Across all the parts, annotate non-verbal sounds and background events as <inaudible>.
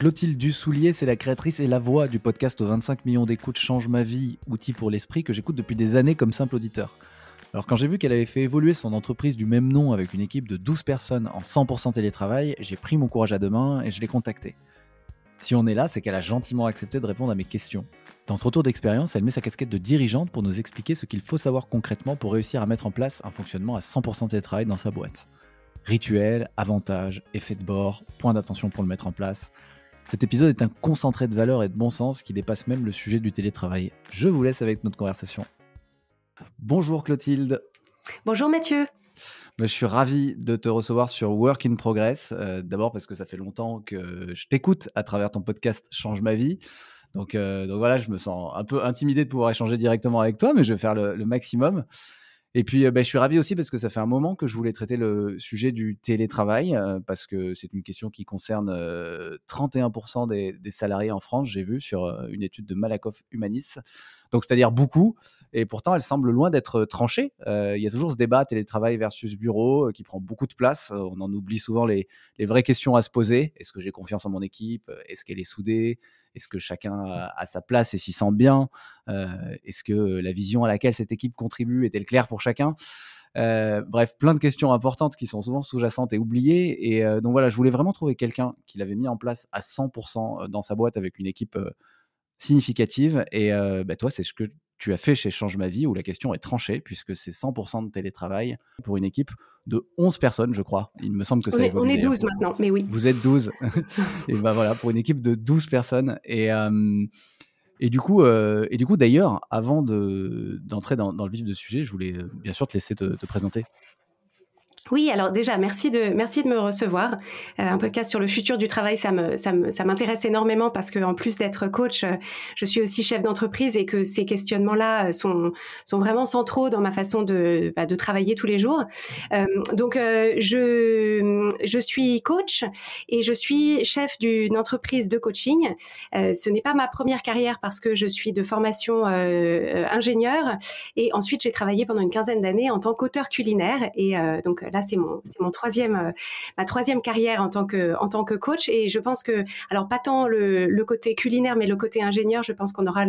Clotilde Dussoulier, c'est la créatrice et la voix du podcast aux 25 millions d'écoutes Change ma vie, outil pour l'esprit que j'écoute depuis des années comme simple auditeur. Alors quand j'ai vu qu'elle avait fait évoluer son entreprise du même nom avec une équipe de 12 personnes en 100% télétravail, j'ai pris mon courage à deux mains et je l'ai contactée. Si on est là, c'est qu'elle a gentiment accepté de répondre à mes questions. Dans ce retour d'expérience, elle met sa casquette de dirigeante pour nous expliquer ce qu'il faut savoir concrètement pour réussir à mettre en place un fonctionnement à 100% télétravail dans sa boîte. Rituels, avantages, effets de bord, points d'attention pour le mettre en place, cet épisode est un concentré de valeur et de bon sens qui dépasse même le sujet du télétravail. Je vous laisse avec notre conversation. Bonjour Clotilde. Bonjour Mathieu. Bah, je suis ravi de te recevoir sur Work in Progress. Euh, d'abord parce que ça fait longtemps que je t'écoute à travers ton podcast Change ma vie. Donc, euh, donc voilà, je me sens un peu intimidé de pouvoir échanger directement avec toi, mais je vais faire le maximum. Et puis, euh, bah, je suis ravi aussi parce que ça fait un moment que je voulais traiter le sujet du télétravail, euh, parce que c'est une question qui concerne 31% euh, des, salariés en France, j'ai vu sur une étude de Malakoff Humanis. Donc, c'est-à-dire beaucoup. Et pourtant, elle semble loin d'être tranchée. Il y a toujours ce débat télétravail versus bureau qui prend beaucoup de place. on en oublie souvent les, les vraies questions à se poser. Est-ce que j'ai confiance en mon équipe? Est-ce qu'elle est soudée? Est-ce que chacun a, sa place et s'y sent bien? Euh, Est-ce que la vision à laquelle cette équipe contribue est-elle claire pour chacun? Euh, bref, plein de questions importantes qui sont souvent sous-jacentes et oubliées. Et euh, donc voilà, je voulais vraiment trouver quelqu'un qui l'avait mis en place à 100% dans sa boîte avec une équipe significative. Et bah, toi, c'est ce que tu as fait chez Change ma vie où la question est tranchée puisque c'est 100% de télétravail pour une équipe de 11 personnes, je crois. Il me semble que ça on est, On est 12 maintenant, mais oui. Vous êtes 12. <laughs> et ben voilà, pour une équipe de 12 personnes. Et, euh, et du coup, euh, et du coup d'ailleurs, avant d'entrer dans, dans, le vif du sujet, je voulais euh, bien sûr te laisser te présenter. Oui, alors déjà, merci de, merci de me recevoir. Euh, un podcast sur le futur du travail, ça me, ça ça m'intéresse énormément parce que en plus d'être coach, euh, je suis aussi chef d'entreprise et que ces questionnements-là euh, sont, sont vraiment centraux dans ma façon de, bah, de travailler tous les jours. donc, je, je suis coach et je suis chef d'une entreprise de coaching. ce n'est pas ma première carrière parce que je suis de formation ingénieur et ensuite j'ai travaillé pendant une quinzaine d'années en tant qu'auteur culinaire et donc là c'est mon, troisième, euh, ma troisième carrière en tant que, en tant que coach. Et je pense que, alors pas tant le, côté culinaire, mais le côté ingénieur, je pense qu'on aura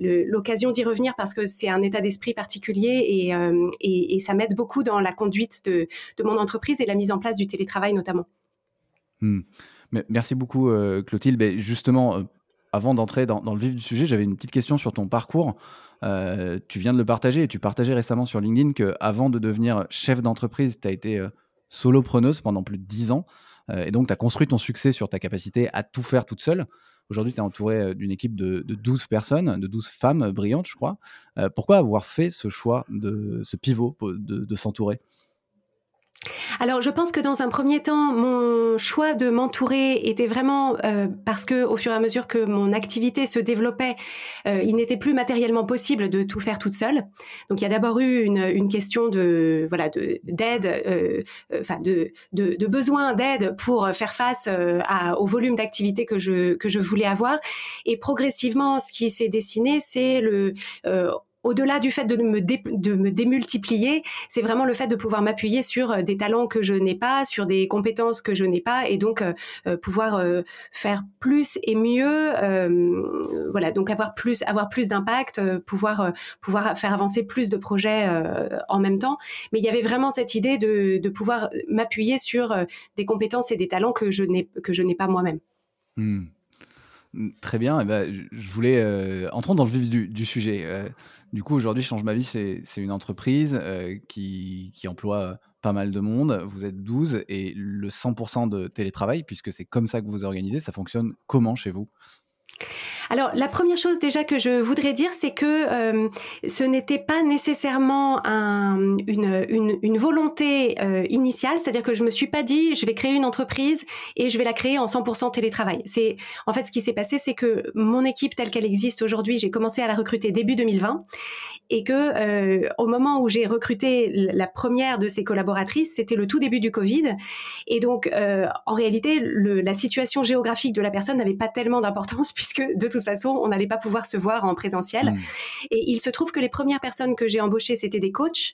l'occasion d'y revenir parce que c'est un état d'esprit particulier et, euh, et, ça m'aide beaucoup dans la conduite de, mon entreprise et la mise en place du télétravail notamment. Hmm. Merci beaucoup, euh, Clotilde. Justement, avant d'entrer dans, le vif du sujet, j'avais une petite question sur ton parcours. Euh, tu viens de le partager et tu partageais récemment sur LinkedIn qu'avant de devenir chef d'entreprise, tu as été euh, solopreneuse pendant plus de 10 ans. Euh, et donc, tu as construit ton succès sur ta capacité à tout faire toute seule. Aujourd'hui, tu es entouré d'une équipe de, de, 12 personnes, de 12 femmes brillantes, je crois. pourquoi avoir fait ce choix, de ce pivot de s'entourer? Alors, je pense que dans un premier temps, mon choix de m'entourer était vraiment euh, parce que, au fur et à mesure que mon activité se développait, euh, il n'était plus matériellement possible de tout faire toute seule. Donc, il y a d'abord eu une, une, question de voilà de d'aide, euh, enfin de, de, de, besoin d'aide pour faire face à, au volume d'activité que je que je voulais avoir. Et progressivement, ce qui s'est dessiné, c'est le au-delà du fait de me, démultiplier, c'est vraiment le fait de pouvoir m'appuyer sur euh, des talents que je n'ai pas, sur des compétences que je n'ai pas, et donc euh, euh, pouvoir faire plus et mieux. voilà, donc avoir plus, avoir plus d'impact, pouvoir pouvoir faire avancer plus de projets en même temps. Mais il y avait vraiment cette idée de, de pouvoir m'appuyer sur des compétences et des talents que je n'ai que je n'ai pas moi-même. Hmm. Très bien. Eh ben, je voulais euh, entrons dans le vif du, sujet. Euh, du coup, aujourd'hui, Change ma vie, c'est une entreprise euh, qui, qui, emploie pas mal de monde. Vous êtes 12 et le 100% de télétravail, puisque c'est comme ça que vous organisez, ça fonctionne comment chez vous? Alors, la première chose déjà que je voudrais dire, c'est que euh, ce n'était pas nécessairement un, une, une, une, volonté euh, initiale, c'est-à-dire que je me suis pas dit, je vais créer une entreprise et je vais la créer en 100% télétravail. C'est en fait ce qui s'est passé, c'est que mon équipe telle qu'elle existe aujourd'hui, j'ai commencé à la recruter début 2020 et que euh, au moment où j'ai recruté la première de ces collaboratrices, c'était le tout début du Covid, et donc euh, en réalité, le, la situation géographique de la personne n'avait pas tellement d'importance <laughs> puisque de toute façon, on n'allait pas pouvoir se voir en présentiel. Mmh. Et il se trouve que les premières personnes que j'ai embauchées, c'était des coachs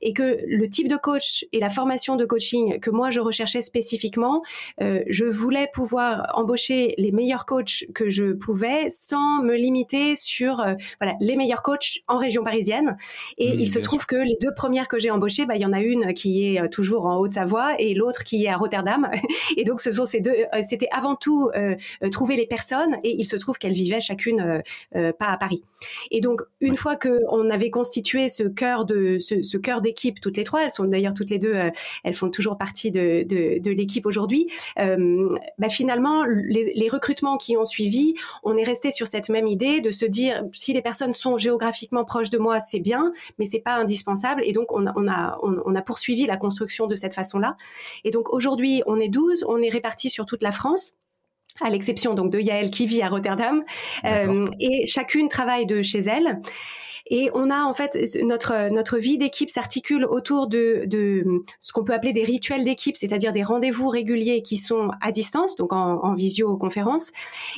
et que le type de coach et la formation de coaching que moi je recherchais spécifiquement, euh, je voulais pouvoir embaucher les meilleurs coachs que je pouvais sans me limiter sur euh, voilà les meilleurs coachs en région parisienne. Et il se trouve que les deux premières que j'ai embauchées, bah, il y en a une qui est euh, toujours en Haute-Savoie et l'autre qui est à Rotterdam. <laughs> Et donc ce sont ces deux, euh, c'était avant tout trouver les personnes et il se trouve qu'elles vivaient chacune pas à Paris. Et donc une ouais. fois que on avait constitué ce cœur de ce, ce cœur d'équipe toutes les trois. Elles sont d'ailleurs toutes les deux, euh, elles font toujours partie de, de, de l'équipe aujourd'hui. Euh, bah finalement, les, les, recrutements qui ont suivi, on est resté sur cette même idée de se dire si les personnes sont géographiquement proches de moi, c'est bien, mais c'est pas indispensable. Et donc on a, on a, on, a poursuivi la construction de cette façon-là. Et donc aujourd'hui, on est 12, on est répartis sur toute la France à l'exception donc de Yael qui vit à Rotterdam, euh, et chacune travaille de chez elle. Et on a en fait notre notre vie d'équipe s'articule autour de, de ce qu'on peut appeler des rituels d'équipe, c'est-à-dire des rendez-vous réguliers qui sont à distance, donc en, en visioconférence,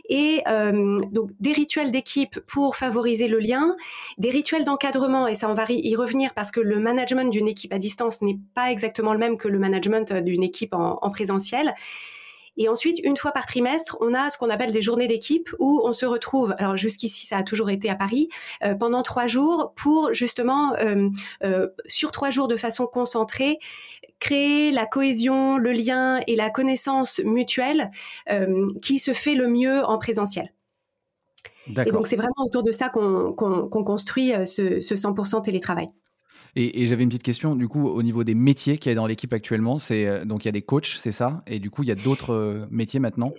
et euh, donc des rituels d'équipe pour favoriser le lien, des rituels d'encadrement, et ça on va y revenir parce que le management d'une équipe à distance n'est pas exactement le même que le management d'une équipe en, en présentiel. Et ensuite, une fois par trimestre, on a ce qu'on appelle des journées d'équipe où on se retrouve, alors jusqu'ici ça a toujours été à Paris, euh, pendant trois jours pour justement, euh, euh, sur trois jours de façon concentrée, créer la cohésion, le lien et la connaissance mutuelle qui se fait le mieux en présentiel. Et donc c'est vraiment autour de ça qu'on qu qu construit ce, ce 100% télétravail. Et, j'avais une petite question, du coup, au niveau des métiers qu'il y a dans l'équipe actuellement. C'est euh, donc il y a des coachs, c'est ça? Et du coup, il y a d'autres euh, métiers maintenant?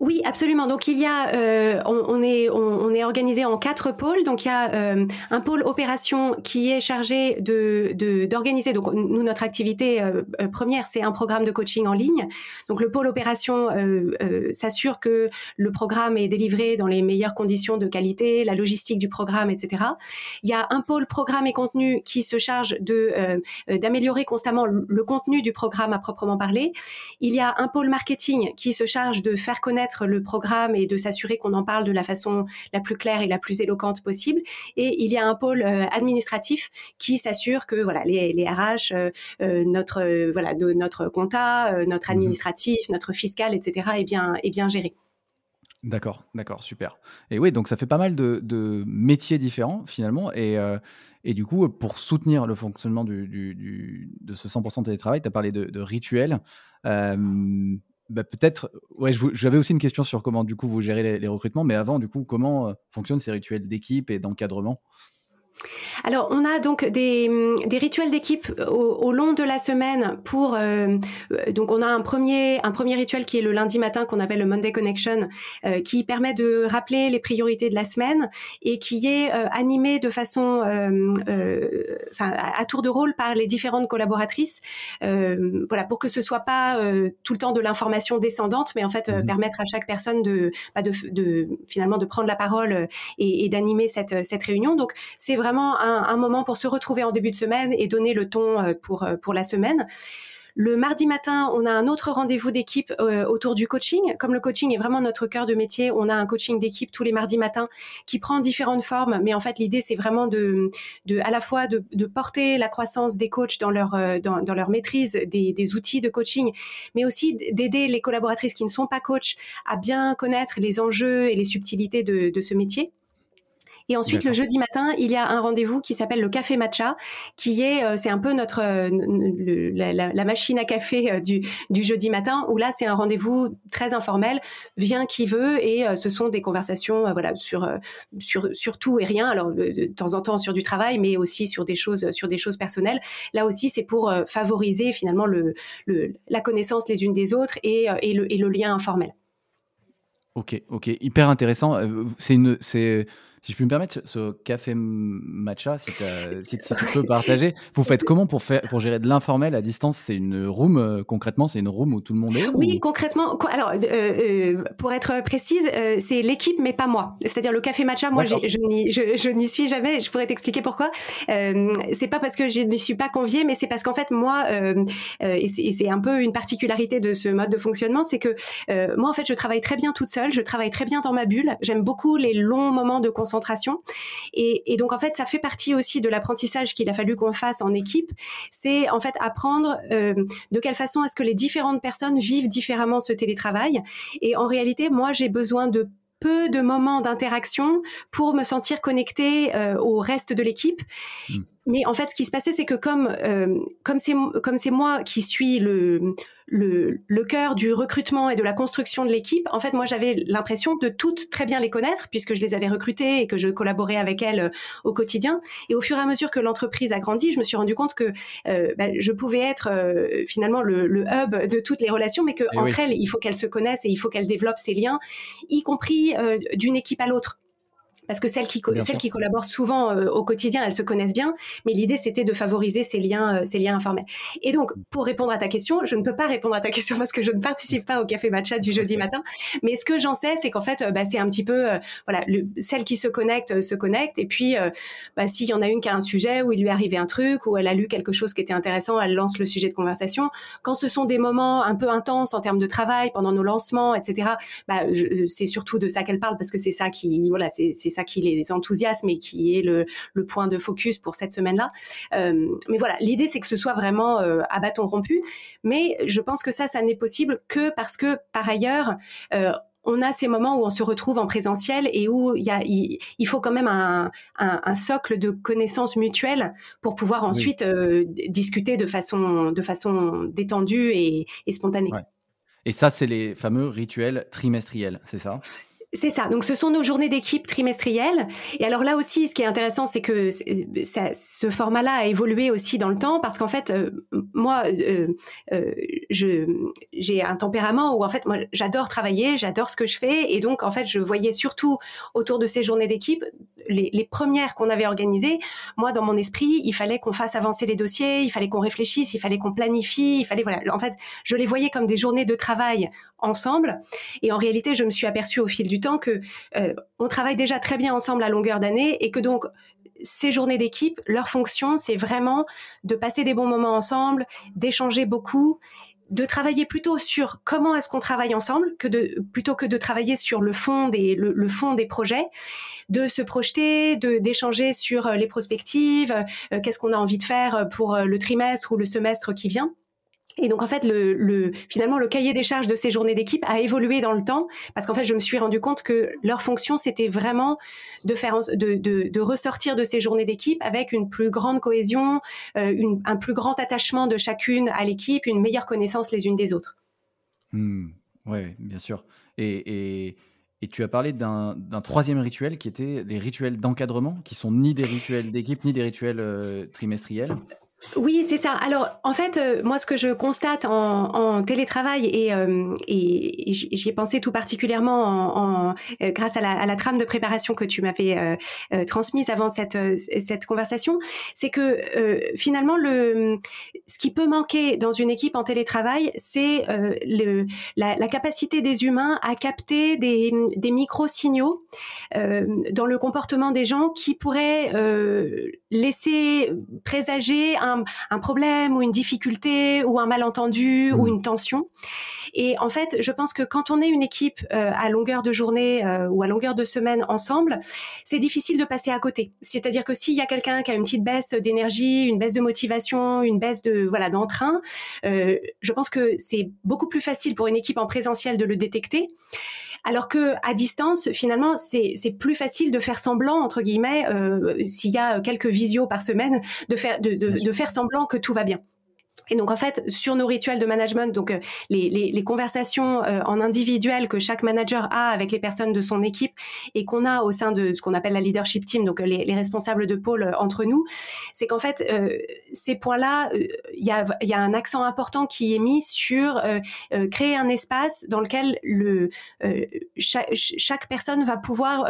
Oui, absolument. Donc il y a, euh, on, est, on, est organisé en quatre pôles. Donc il y a euh, un pôle opération qui est chargé de d'organiser. Donc nous notre activité euh, euh, première c'est un programme de coaching en ligne. Donc le pôle opération euh, s'assure que le programme est délivré dans les meilleures conditions de qualité, la logistique du programme, etc. Il y a un pôle programme et contenu qui se charge de d'améliorer constamment le contenu du programme à proprement parler. Il y a un pôle marketing qui se charge de faire connaître le programme et de s'assurer qu'on en parle de la façon la plus claire et la plus éloquente possible. Et il y a un pôle euh, administratif qui s'assure que voilà les, les RH, euh, euh, notre euh, voilà de, notre compta, euh, notre mhm. administratif, notre fiscal, etc. est bien est bien géré. D'accord, d'accord, super. Et oui, donc ça fait pas mal de, de métiers différents finalement. Et, euh, et, du coup, pour soutenir le fonctionnement du, du, du de ce 100% télétravail, tu as parlé de, de rituels. Euh, bah, peut-être, ouais, j'avais aussi une question sur comment du coup vous gérez les, recrutements, mais avant, du coup, comment euh, fonctionnent ces rituels d'équipe et d'encadrement? Alors, on a donc des, des rituels d'équipe au, au, long de la semaine pour. Euh, donc, on a un premier, un premier rituel qui est le lundi matin qu'on appelle le Monday Connection, euh, qui permet de rappeler les priorités de la semaine et qui est euh, animé de façon, euh, euh, enfin, à, à, tour de rôle par les différentes collaboratrices. Euh, voilà, pour que ce soit pas tout le temps de l'information descendante, mais en fait mmh. permettre à chaque personne de, bah, de, de, finalement de prendre la parole et, et d'animer cette, cette réunion. Donc, c'est vraiment vraiment un, moment pour se retrouver en début de semaine et donner le ton euh, pour, euh, pour la semaine. Le mardi matin, on a un autre rendez-vous d'équipe euh, autour du coaching. Comme le coaching est vraiment notre cœur de métier, on a un coaching d'équipe tous les mardis matins qui prend différentes formes. Mais en fait, l'idée, c'est vraiment de, à la fois de, porter la croissance des coachs dans leur, dans, leur maîtrise des, outils de coaching, mais aussi d'aider les collaboratrices qui ne sont pas coachs à bien connaître les enjeux et les subtilités de ce métier. Et ensuite, le jeudi matin, il y a un rendez-vous qui s'appelle le café matcha, qui est, euh, c'est un peu notre euh, le, la, la, machine à café euh, du, du jeudi matin, où là, c'est un rendez-vous très informel, vient qui veut, et ce sont des conversations, voilà, sur sur sur tout et rien. Alors de temps en temps sur du travail, mais aussi sur des choses sur des choses personnelles. Là aussi, c'est pour favoriser finalement le, le, la connaissance les unes des autres et, et, le, et le lien informel. Ok, ok, hyper intéressant. C'est une, c'est si je puis me permettre, ce café matcha, <laughs> si, si, tu peux partager, vous faites comment pour, faire, pour gérer de l'informel à distance? C'est une room, euh, concrètement, c'est une room où tout le monde est Oui, concrètement, alors, euh, euh, pour être précise, c'est l'équipe, mais pas moi. C'est-à-dire le café matcha, moi, je, je n'y suis jamais, je pourrais t'expliquer pourquoi. c'est pas parce que je n'y suis pas conviée, mais c'est parce qu'en fait, moi, et c'est un peu une particularité de ce mode de fonctionnement, c'est que moi, en fait, je travaille très bien toute seule, je travaille très bien dans ma bulle, j'aime beaucoup les longs moments de concentration concentration. Et, donc, en fait, ça fait partie aussi de l'apprentissage qu'il a fallu qu'on fasse en équipe. C'est en fait apprendre euh, de quelle façon est-ce que les différentes personnes vivent différemment ce télétravail. Et en réalité, moi, j'ai besoin de peu de moments d'interaction pour me sentir connectée euh, au reste de l'équipe. Mmh. Mais en fait, ce qui se passait, c'est que comme euh, comme c'est comme c'est moi qui suis le le, le cœur du recrutement et de la construction de l'équipe, en fait, moi, j'avais l'impression de toutes très bien les connaître puisque je les avais recrutées et que je collaborais avec elles euh, au quotidien. Et au fur et à mesure que l'entreprise a grandi, je me suis rendu compte que euh, bah, je pouvais être finalement le, le, hub de toutes les relations, mais que eh entre elles, il faut qu'elles se connaissent et il faut qu'elles développent ces liens, y compris d'une équipe à l'autre parce que celles qui, celles qui collaborent souvent euh, au quotidien, elles se connaissent bien, mais l'idée c'était de favoriser ces liens, euh, ces liens informels. Et donc, pour répondre à ta question, je ne peux pas répondre à ta <laughs> question parce que je ne participe pas au café matcha du jeudi matin, mais ce que j'en sais, c'est qu'en fait, euh, bah, c'est un petit peu, voilà, le, celles qui se connectent se connectent, et puis bah, s'il y en a une qui a un sujet où il lui est arrivé un truc, ou elle a lu quelque chose qui était intéressant, elle lance le sujet de conversation. Quand ce sont des moments un peu intenses en termes de travail pendant nos lancements, etc., bah, c'est surtout de ça qu'elle parle parce que c'est ça qui, voilà, c'est ça qui les enthousiasme et qui est le, point de focus pour cette semaine-là. Euh, mais voilà, l'idée c'est que ce soit vraiment euh, à bâton rompu. Mais je pense que ça, ça n'est possible que parce que par ailleurs, euh, on a ces moments où on se retrouve en présentiel et où il, y a, il, faut quand même un, socle de connaissances mutuelles pour pouvoir ensuite discuter de façon, de façon détendue et, spontanée. Et ça, c'est les fameux rituels trimestriels, c'est ça? C'est ça. Donc, ce sont nos journées d'équipe trimestrielles. Et alors là aussi, ce qui est intéressant, c'est que ce format-là a évolué aussi dans le temps parce qu'en fait, euh, moi, euh, euh, j'ai un tempérament où en fait, moi, j'adore travailler, j'adore ce que je fais, et donc en fait, je voyais surtout autour de ces journées d'équipe les, premières qu'on avait organisées, moi, dans mon esprit, il fallait qu'on fasse avancer les dossiers, il fallait qu'on réfléchisse, il fallait qu'on planifie, il fallait, voilà. En fait, je les voyais comme des journées de travail ensemble. Et en réalité, je me suis aperçue au fil du temps que euh, on travaille déjà très bien ensemble à longueur d'année et que donc ces journées d'équipe, leur fonction, c'est vraiment de passer des bons moments ensemble, d'échanger beaucoup de travailler plutôt sur comment est-ce qu'on travaille ensemble que de plutôt que de travailler sur le fond des le, fond des projets de se projeter de d'échanger sur euh, les prospectives euh, qu'est-ce qu'on a envie de faire pour euh, le trimestre ou le semestre qui vient et donc en fait, le, finalement, le cahier des charges de ces journées d'équipe a évolué dans le temps parce qu'en fait, je me suis rendu compte que leur fonction, c'était vraiment de faire, de, ressortir de ces journées d'équipe avec une plus grande cohésion, euh, un plus grand attachement de chacune à l'équipe, une meilleure connaissance les unes des autres. Mmh. oui, bien sûr. Et, tu as parlé d'un troisième rituel qui était les rituels d'encadrement, qui sont ni des rituels d'équipe ni des rituels euh, trimestriels. Oui, c'est ça. Alors, en fait, euh, moi, ce que je constate en, télétravail, et, euh, et, j'y ai pensé tout particulièrement en, euh, grâce à la, trame de préparation que tu m'avais transmise avant cette, cette conversation, c'est que finalement, le, ce qui peut manquer dans une équipe en télétravail, c'est le, la, capacité des humains à capter des, des micro-signaux dans le comportement des gens qui pourraient laisser présager un un, problème ou une difficulté ou un malentendu ou mmh. une tension. Et en fait, je pense que quand on est une équipe euh, à longueur de journée euh, ou à longueur de semaine ensemble, c'est difficile de passer à côté. C'est-à-dire que s'il y a quelqu'un qui a une petite baisse d'énergie, une baisse de motivation, une baisse de voilà d'entrain, euh, je pense que c'est beaucoup plus facile pour une équipe en présentiel de le détecter. Alors que à distance, finalement, c'est plus facile de faire semblant entre guillemets s'il y a quelques visios par semaine, de faire de, de faire semblant que tout va bien. Et donc en fait, sur nos rituels de management, donc euh, les, les, les, conversations euh, en individuel que chaque manager a avec les personnes de son équipe et qu'on a au sein de ce qu'on appelle la leadership team, donc les, les responsables de pôle euh, entre nous, c'est qu'en fait ces points-là, il y a, y, a, un accent important qui est mis sur créer un espace dans lequel le chaque, chaque, personne va pouvoir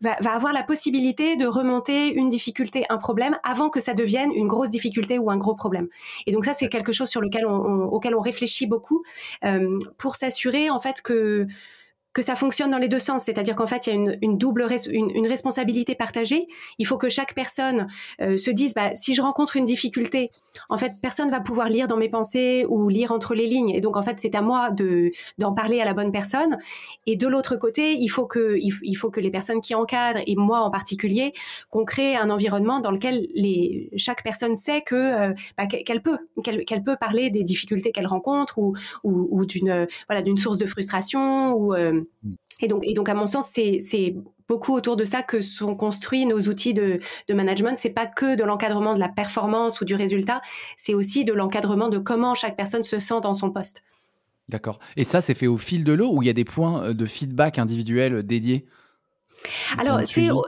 va, va avoir la possibilité de remonter une difficulté, un problème avant que ça devienne une grosse difficulté ou un gros problème. Et donc ça, c'est quelque chose sur lequel on, auquel on réfléchit beaucoup euh, pour s'assurer en fait que que ça fonctionne dans les deux sens, c'est-à-dire qu'en fait il y a une, une double une, une, responsabilité partagée. Il faut que chaque personne euh, se dise bah, si je rencontre une difficulté, en fait personne va pouvoir lire dans mes pensées ou lire entre les lignes, et donc en fait c'est à moi de d'en parler à la bonne personne. Et de l'autre côté, il faut que il, faut que les personnes qui encadrent et moi en particulier, qu'on crée un environnement dans lequel les chaque personne sait que euh, bah, qu'elle peut qu'elle peut parler des difficultés qu'elle rencontre ou ou, ou d'une voilà d'une source de frustration ou euh. Et donc, et donc, à mon sens, c'est beaucoup autour de ça que sont construits nos outils de, de management. C'est pas que de l'encadrement de la performance ou du résultat, c'est aussi de l'encadrement de comment chaque personne se sent dans son poste. D'accord. Et ça, c'est fait au fil de l'eau ou il y a des points euh, de feedback individuels dédiés? Alors, c'est au,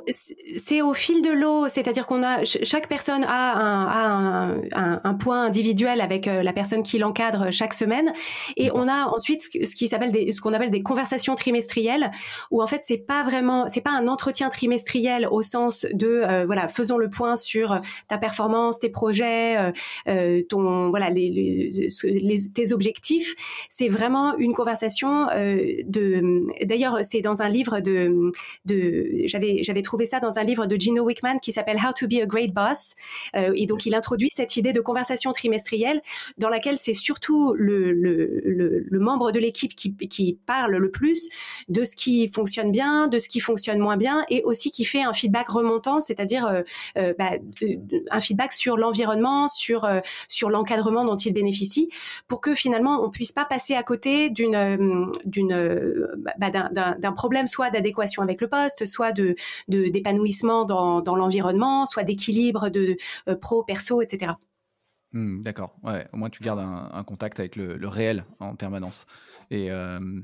c'est au fil de l'eau, c'est-à-dire qu'on a chaque personne a un, un, un, point individuel avec euh, la personne qui l'encadre chaque semaine, et on a ensuite ce qui s'appelle des, ce qu'on appelle des conversations trimestrielles, où en fait c'est pas vraiment, c'est pas un entretien trimestriel au sens de euh, voilà faisons le point sur ta performance, tes projets, euh, euh ton voilà les, les, les, tes objectifs. C'est vraiment une conversation de. D'ailleurs, c'est dans un livre de, de j'avais trouvé ça dans un livre de Gino Wickman qui s'appelle How to be a Great Boss. Euh, et donc il introduit cette idée de conversation trimestrielle dans laquelle c'est surtout le, membre de l'équipe qui, parle le plus de ce qui fonctionne bien, de ce qui fonctionne moins bien et aussi qui fait un feedback remontant, c'est-à-dire euh, euh, bah, un feedback sur l'environnement, sur l'encadrement dont il bénéficie, pour que finalement on puisse pas passer à côté bah, d'un problème soit d'adéquation avec le poste soit de d'épanouissement dans, dans l'environnement, soit d'équilibre de euh, pro, perso, etc. Hmm, d'accord. Ouais, au moins tu gardes un, contact avec le, réel en permanence. Euh,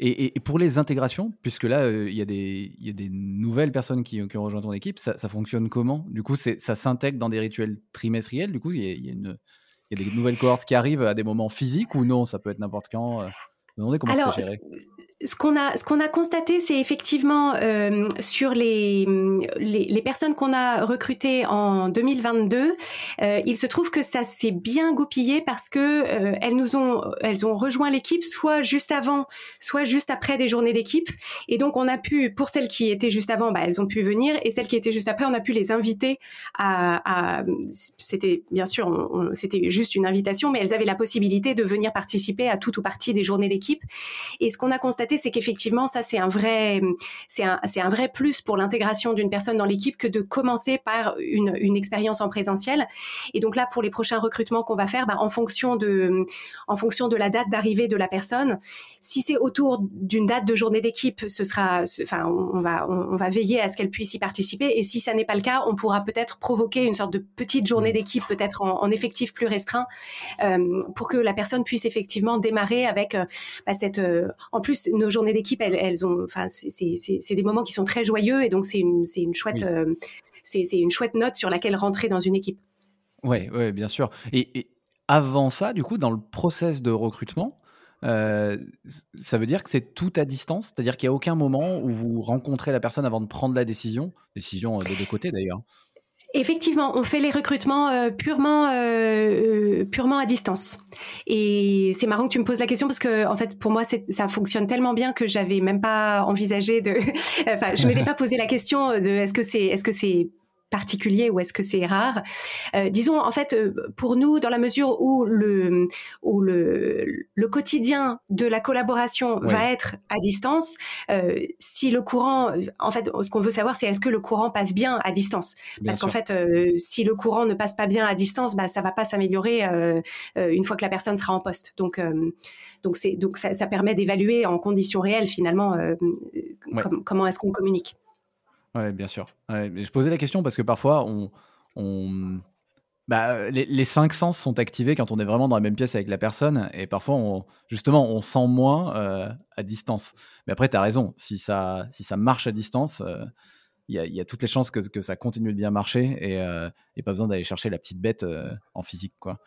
et, et, pour les intégrations, puisque là, euh, il y, y, a des nouvelles personnes qui, qui, ont rejoint ton équipe, ça, fonctionne comment? Du coup, ça s'intègre dans des rituels trimestriels? Du coup, il y, y, a des nouvelles cohortes qui arrivent à des moments physiques ou non? Ça peut être n'importe quand. Demandez comment Alors, ce qu'on a, ce qu'on a constaté, c'est effectivement euh, sur les, les, les personnes qu'on a recrutées en 2022, euh, il se trouve que ça s'est bien goupillé parce que euh, elles nous ont, elles ont rejoint l'équipe soit juste avant, soit juste après des journées d'équipe, et donc on a pu, pour celles qui étaient juste avant, bah, elles ont pu venir, et celles qui étaient juste après, on a pu les inviter à, à c'était bien sûr, c'était juste une invitation, mais elles avaient la possibilité de venir participer à tout ou partie des journées d'équipe, et ce qu'on a constaté c'est qu'effectivement, ça, c'est un vrai, c'est un, c'est un vrai plus pour l'intégration d'une personne dans l'équipe que de commencer par une, une expérience en présentiel. Et donc là, pour les prochains recrutements qu'on va faire, bah, en fonction de, en fonction de la date d'arrivée de la personne, si c'est autour d'une date de journée d'équipe, ce sera, enfin, on va, on, va veiller à ce qu'elle puisse y participer. Et si ça n'est pas le cas, on pourra peut-être provoquer une sorte de petite journée d'équipe, peut-être en, effectif plus restreint, euh, pour que la personne puisse effectivement démarrer avec euh, bah, cette, euh, en plus nos journées d'équipe, elles, ont, enfin, c'est des moments qui sont très joyeux et donc c'est une, une chouette, euh, c'est une chouette note sur laquelle rentrer dans une équipe. Ouais, ouais, bien sûr. Et, avant ça, du coup, dans le process de recrutement, euh, ça veut dire que c'est tout à distance, c'est-à-dire qu'il n'y a aucun moment où vous rencontrez la personne avant de prendre la décision, décision des deux côtés d'ailleurs. Effectivement, on fait les recrutements euh, purement euh, euh, purement à distance. Et c'est marrant que tu me poses la question parce que en fait pour moi ça fonctionne tellement bien que j'avais même pas envisagé de <laughs> enfin je m'étais pas posé la question de est-ce que c'est est-ce que c'est particulier ou est-ce que c'est rare? Euh, Disons en fait euh, pour nous dans la mesure où le où le, le quotidien de la collaboration va être à distance, euh, si le courant en fait ce qu'on veut savoir c'est est-ce que le courant passe bien à distance? Parce qu'en fait euh, si le courant ne passe pas bien à distance, bah ça va pas s'améliorer euh, une fois que la personne sera en poste. Donc donc c'est donc ça, ça permet d'évaluer en conditions réelles finalement comment est-ce qu'on communique. Ouais, bien sûr. Je posais la question parce que parfois, on, on, bah, les, cinq sens sont activés quand on est vraiment dans la même pièce avec la personne. Et parfois, on, justement, on sent moins euh, à distance. Mais après, tu as raison. Si ça, si ça marche à distance, euh, il y, a toutes les chances que, que, ça continue de bien marcher et, euh, et pas besoin d'aller chercher la petite bête en physique. Quoi.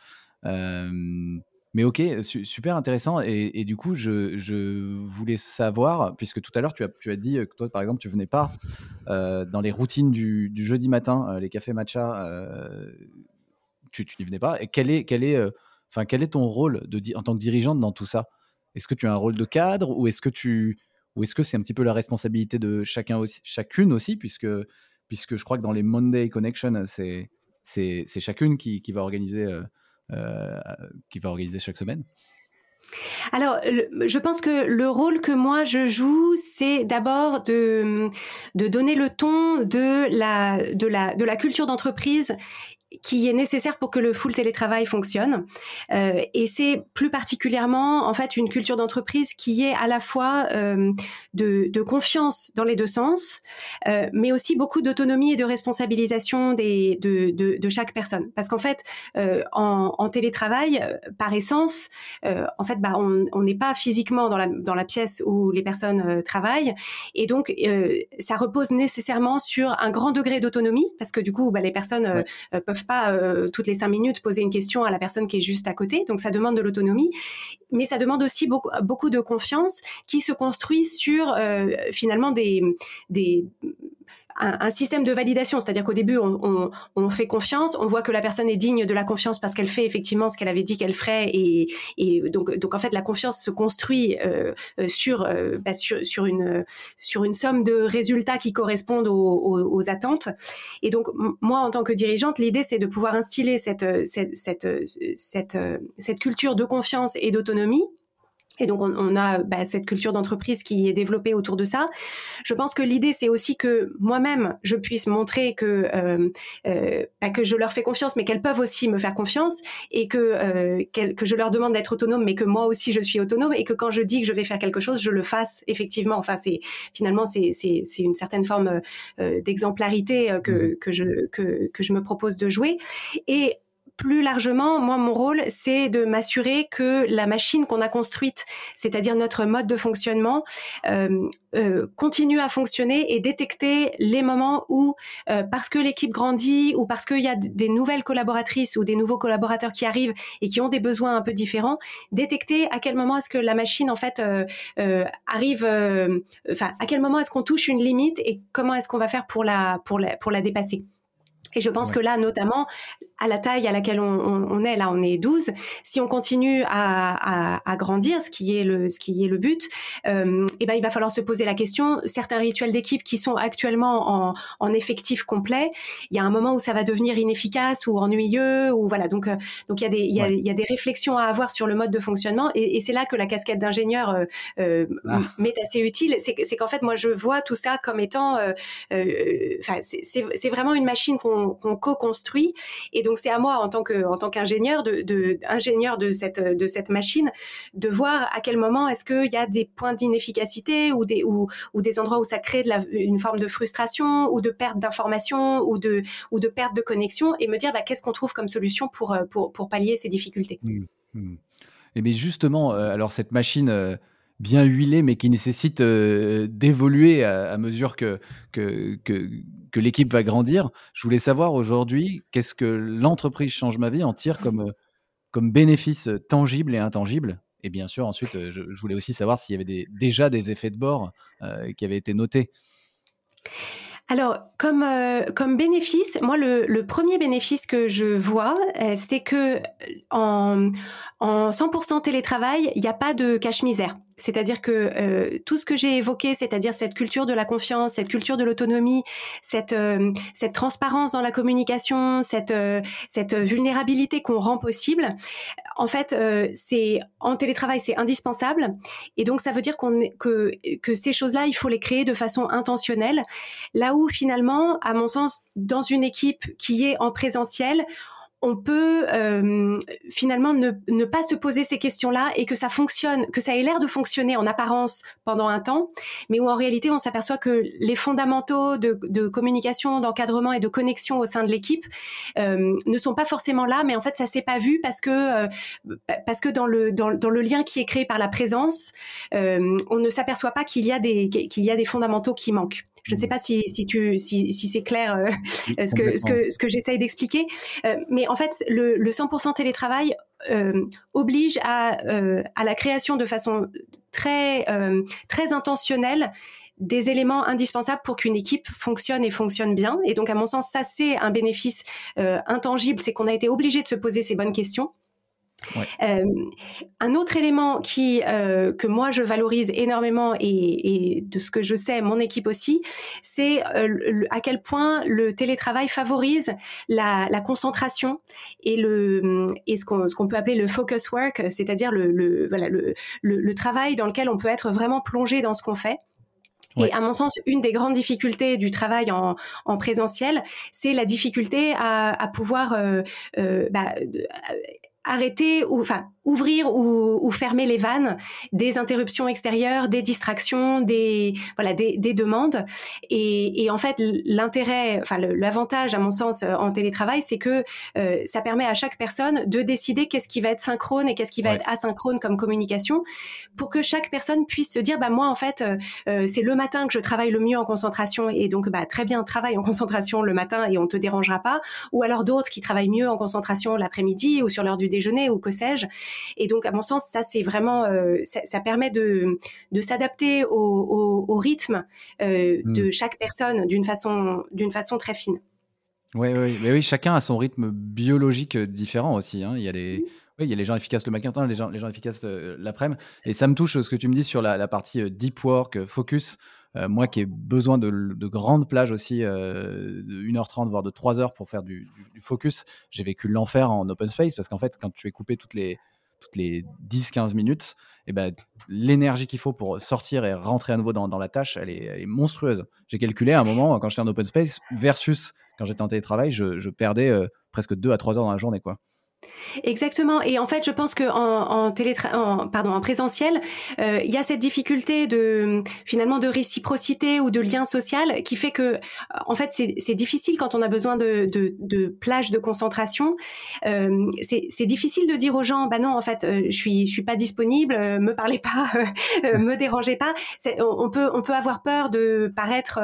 Mais ok, super intéressant. Et, du coup, je, voulais savoir, puisque tout à l'heure, tu as, tu as dit que toi, par exemple, tu venais pas dans les routines du, du jeudi matin, les cafés matcha tu, n'y venais pas. Et quel est, quel est, euh, enfin, quel est ton rôle de, en tant que dirigeante dans tout ça? Est-ce que tu as un rôle de cadre ou est-ce que tu ou est-ce que c'est un petit peu la responsabilité de chacun aussi, chacune aussi, puisque, puisque je crois que dans les Monday Connection, c'est, c'est, chacune qui, qui va organiser, euh, qui va organiser chaque semaine. Alors, je pense que le rôle que moi je joue, c'est d'abord de, de donner le ton de la, de la, de la culture d'entreprise qui est nécessaire pour que le full télétravail fonctionne. Euh, et c'est plus particulièrement en fait une culture d'entreprise qui est à la fois euh, de, de, confiance dans les deux sens, euh, mais aussi beaucoup d'autonomie et de responsabilisation des, de, de, de chaque personne. Parce qu'en fait, euh, en, en, télétravail, euh, par essence, en fait, bah, on n'est pas physiquement dans la, dans la pièce où les personnes travaillent, et donc ça repose nécessairement sur un grand degré d'autonomie, parce que du coup, bah, les personnes peuvent pas euh, toutes les cinq minutes poser une question à la personne qui est juste à côté. Donc ça demande de l'autonomie, mais ça demande aussi beaucoup, beaucoup de confiance qui se construit sur euh, finalement des, des un, système de validation, c'est-à-dire qu'au début, on, fait confiance, on voit que la personne est digne de la confiance parce qu'elle fait effectivement ce qu'elle avait dit qu'elle ferait, et, donc, donc en fait, la confiance se construit euh, euh, euh, bah, sur, sur, une, sur une somme de résultats qui correspondent aux, attentes. Et donc, moi, en tant que dirigeante, l'idée, c'est de pouvoir instiller cette, cette, cette, cette culture de confiance et d'autonomie et donc, on, a bah, cette culture d'entreprise qui est développée autour de ça. Je pense que l'idée, c'est aussi que moi-même, je puisse montrer que euh, euh, bah, que je leur fais confiance, mais qu'elles peuvent aussi me faire confiance, et que euh, que je leur demande d'être autonome, mais que moi aussi je suis autonome, et que quand je dis que je vais faire quelque chose, je le fasse effectivement. Enfin, c'est finalement c'est c'est une certaine forme euh, d'exemplarité que mmh. que je que que je me propose de jouer. Et plus largement, moi, mon rôle, c'est de m'assurer que la machine qu'on a construite, c'est-à-dire notre mode de fonctionnement, euh, euh, continue à fonctionner et détecter les moments où, euh, parce que l'équipe grandit ou parce qu'il y a des nouvelles collaboratrices ou des nouveaux collaborateurs qui arrivent et qui ont des besoins un peu différents, détecter à quel moment est-ce que la machine, en fait, arrive, enfin, à quel moment est-ce qu'on touche une limite et comment est-ce qu'on va faire pour la, pour la, pour la dépasser. Et je pense que là, notamment, à la taille à laquelle on, est, là, on est 12, si on continue à, grandir, ce qui est le, ce qui est le but, euh, eh ben, il va falloir se poser la question, certains rituels d'équipe qui sont actuellement en, effectif complet, il y a un moment où ça va devenir inefficace ou ennuyeux, ou voilà. Donc, euh, donc il y, a des, il, y a, des réflexions à avoir sur le mode de fonctionnement, et, c'est là que la casquette d'ingénieur euh, euh ah. m'est assez utile. C'est qu'en fait, moi, je vois tout ça comme étant, enfin, c'est vraiment une machine qu'on qu'on co-construit. Et donc c'est à moi en tant qu'ingénieur de, ingénieur de cette de cette machine de voir à quel moment est-ce qu'il y a des points d'inefficacité ou des ou, des endroits où ça crée de la, une forme de frustration ou de perte d'information ou de ou de perte de connexion et me dire bah, qu'est-ce qu'on trouve comme solution pour pour pour pallier ces difficultés. Mmh, mmh. Et mais justement, euh, alors cette machine, euh, bien huilé, mais qui nécessite euh, d'évoluer à, mesure que, que, l'équipe va grandir. Je voulais savoir aujourd'hui, qu'est-ce que l'entreprise Change ma vie en tire comme, euh, comme bénéfice tangible et intangible? Et bien sûr, ensuite, euh, je, voulais aussi savoir s'il y avait déjà des effets de bord qui avaient été notés. Alors, comme, comme bénéfice, moi, le, le, premier bénéfice que je vois, c'est que en, en 100% télétravail, il n'y a pas de cache-misère. C'est-à-dire que euh, tout ce que j'ai évoqué, c'est-à-dire cette culture de la confiance, cette culture de l'autonomie, cette, euh, cette transparence dans la communication, cette, euh, cette vulnérabilité qu'on rend possible, en fait, c'est en télétravail, c'est indispensable. Et donc, ça veut dire qu'on que, que ces choses-là, il faut les créer de façon intentionnelle. Là où, finalement, à mon sens, dans une équipe qui est en présentiel, on peut euh, finalement ne, ne, pas se poser ces questions-là et que ça fonctionne, que ça ait l'air de fonctionner en apparence pendant un temps, mais où en réalité on s'aperçoit que les fondamentaux de, de communication, d'encadrement et de connexion au sein de l'équipe euh, ne sont pas forcément là, mais en fait ça s'est pas vu parce que euh, parce que dans le dans, dans, le lien qui est créé par la présence, euh, on ne s'aperçoit pas qu'il y a des qu'il y a des fondamentaux qui manquent. Je ne sais mmh. pas si, si, tu, si, si c'est clair euh, ce que, ce que, ce que j'essaye d'expliquer. Euh, mais en fait, le, le 100% télétravail euh, oblige à, euh, à la création de façon très, euh, très intentionnelle des éléments indispensables pour qu'une équipe fonctionne et fonctionne bien. Et donc, à mon sens, ça, c'est un bénéfice intangible, c'est qu'on a été obligé de se poser ces bonnes questions. Euh, un autre élément qui euh, que moi je valorise énormément et, et, de ce que je sais mon équipe aussi, c'est euh, à quel point le télétravail favorise la, la concentration et le et ce qu'on ce qu'on peut appeler le focus work, c'est-à-dire le, le voilà le, travail dans lequel on peut être vraiment plongé dans ce qu'on fait. Et à mon sens, une des grandes difficultés du travail en, en présentiel, c'est la difficulté à, à pouvoir euh, euh, bah, arrêter ou enfin ouvrir ou, ou, fermer les vannes des interruptions extérieures, des distractions, des voilà des, des demandes. Et, et, en fait, l'intérêt, enfin l'avantage à mon sens euh, en télétravail, c'est que euh, ça permet à chaque personne de décider qu'est-ce qui va être synchrone et qu'est-ce qui va être asynchrone comme communication, pour que chaque personne puisse se dire bah moi en fait euh, euh, c'est le matin que je travaille le mieux en concentration et donc bah très bien travaille en concentration le matin et on te dérangera pas. Ou alors d'autres qui travaillent mieux en concentration l'après-midi ou sur l'heure du déjeuner ou que sais-je. Et donc, à mon sens, ça, c'est vraiment, euh, ça, ça, permet de, de s'adapter au, au, au, rythme euh, mm. de chaque personne d'une façon, d'une façon très fine. Oui, oui, mais oui, chacun a son rythme biologique différent aussi. Hein. Il y a oui, il y a les gens efficaces le matin, les gens, les gens efficaces euh, l'après-midi. Et ça me touche ce que tu me dis sur la, la partie deep work, focus. Euh, moi qui ai besoin de, de grandes plages aussi, euh, de 1h30 voire de 3h pour faire du, focus, j'ai vécu l'enfer en open space parce qu'en fait, quand tu es coupé toutes les, toutes les 10-15 minutes, et eh ben, l'énergie qu'il faut pour sortir et rentrer à nouveau dans, la tâche, elle est monstrueuse. J'ai calculé à un moment, quand j'étais en open space, versus quand j'étais en télétravail, je, je perdais euh, presque 2 à 3 heures dans la journée. quoi. Exactement. Et en fait, je pense que en, en, en pardon, en présentiel, euh, il y a cette difficulté de finalement de réciprocité ou de lien social qui fait que, en fait, c'est difficile quand on a besoin de, de, de plage de concentration. Euh, c'est difficile de dire aux gens, bah non, en fait, euh, je suis je suis pas disponible, euh, me parlez pas, <laughs> euh, me dérangez pas. On, on, peut on peut avoir peur de paraître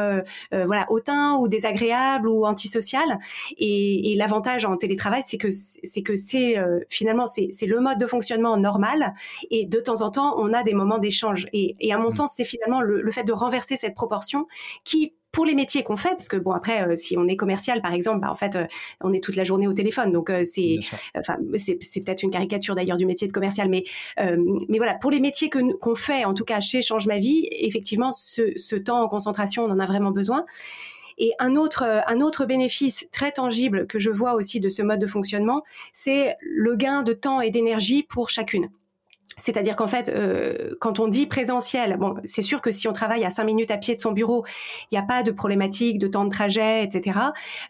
voilà hautain ou désagréable ou antisocial. Et, et l'avantage en télétravail, c'est que c'est que c'est euh, finalement c'est le mode de fonctionnement normal et de temps en temps on a des moments d'échange et, et, à mon mmh. sens c'est finalement le, le, fait de renverser cette proportion qui pour les métiers qu'on fait, parce que bon après, euh, si on est commercial par exemple, bah, en fait, euh, on est toute la journée au téléphone, donc euh, c'est, enfin, c'est, c'est peut-être une caricature d'ailleurs du métier de commercial, mais mais voilà, pour les métiers que qu'on fait, en tout cas chez Change ma vie, effectivement, ce, ce temps en concentration, on en a vraiment besoin. Et un autre, euh, un autre bénéfice très tangible que je vois aussi de ce mode de fonctionnement, c'est le gain de temps et d'énergie pour chacune. C'est-à-dire qu'en fait, euh, quand on dit présentiel, bon, c'est sûr que si on travaille à cinq minutes à pied de son bureau, il n'y a pas de problématique de temps de trajet, etc.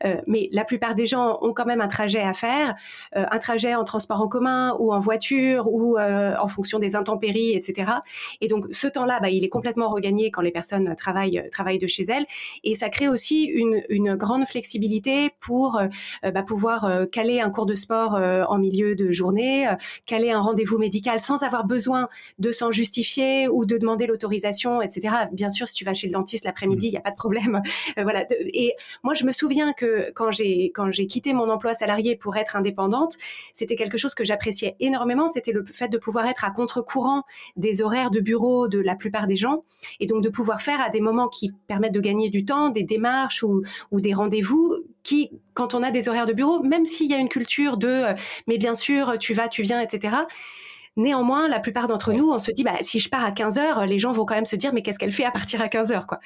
Euh, mais la plupart des gens ont quand même un trajet à faire, euh, un trajet en transport en commun ou en voiture ou euh, en fonction des intempéries, etc. Et donc ce temps-là, bah, il est complètement regagné quand les personnes travaillent travaillent de chez elles, et ça crée aussi une, une grande flexibilité pour euh, bah, pouvoir caler un cours de sport en milieu de journée, caler un rendez-vous médical sans avoir besoin de s'en justifier ou de demander l'autorisation, etc. Bien sûr, si tu vas chez le dentiste l'après-midi, mmh. il n'y a pas de problème. <laughs> Euh, voilà. Et moi, je me souviens que quand j'ai quand j'ai quitté mon emploi salarié pour être indépendante, c'était quelque chose que j'appréciais énormément. C'était le fait de pouvoir être à contre-courant des horaires de bureau de la plupart des gens, et donc de pouvoir faire à des moments qui permettent de gagner du temps, des démarches ou, ou des rendez-vous qui, quand on a des horaires de bureau, même s'il y a une culture de, euh, mais bien sûr, tu vas, tu viens, etc Néanmoins, la plupart d'entre nous, on se dit, bah, si je pars à 15 heures, les gens vont quand même se dire, mais qu'est-ce qu'elle fait à partir à 15 heures, quoi.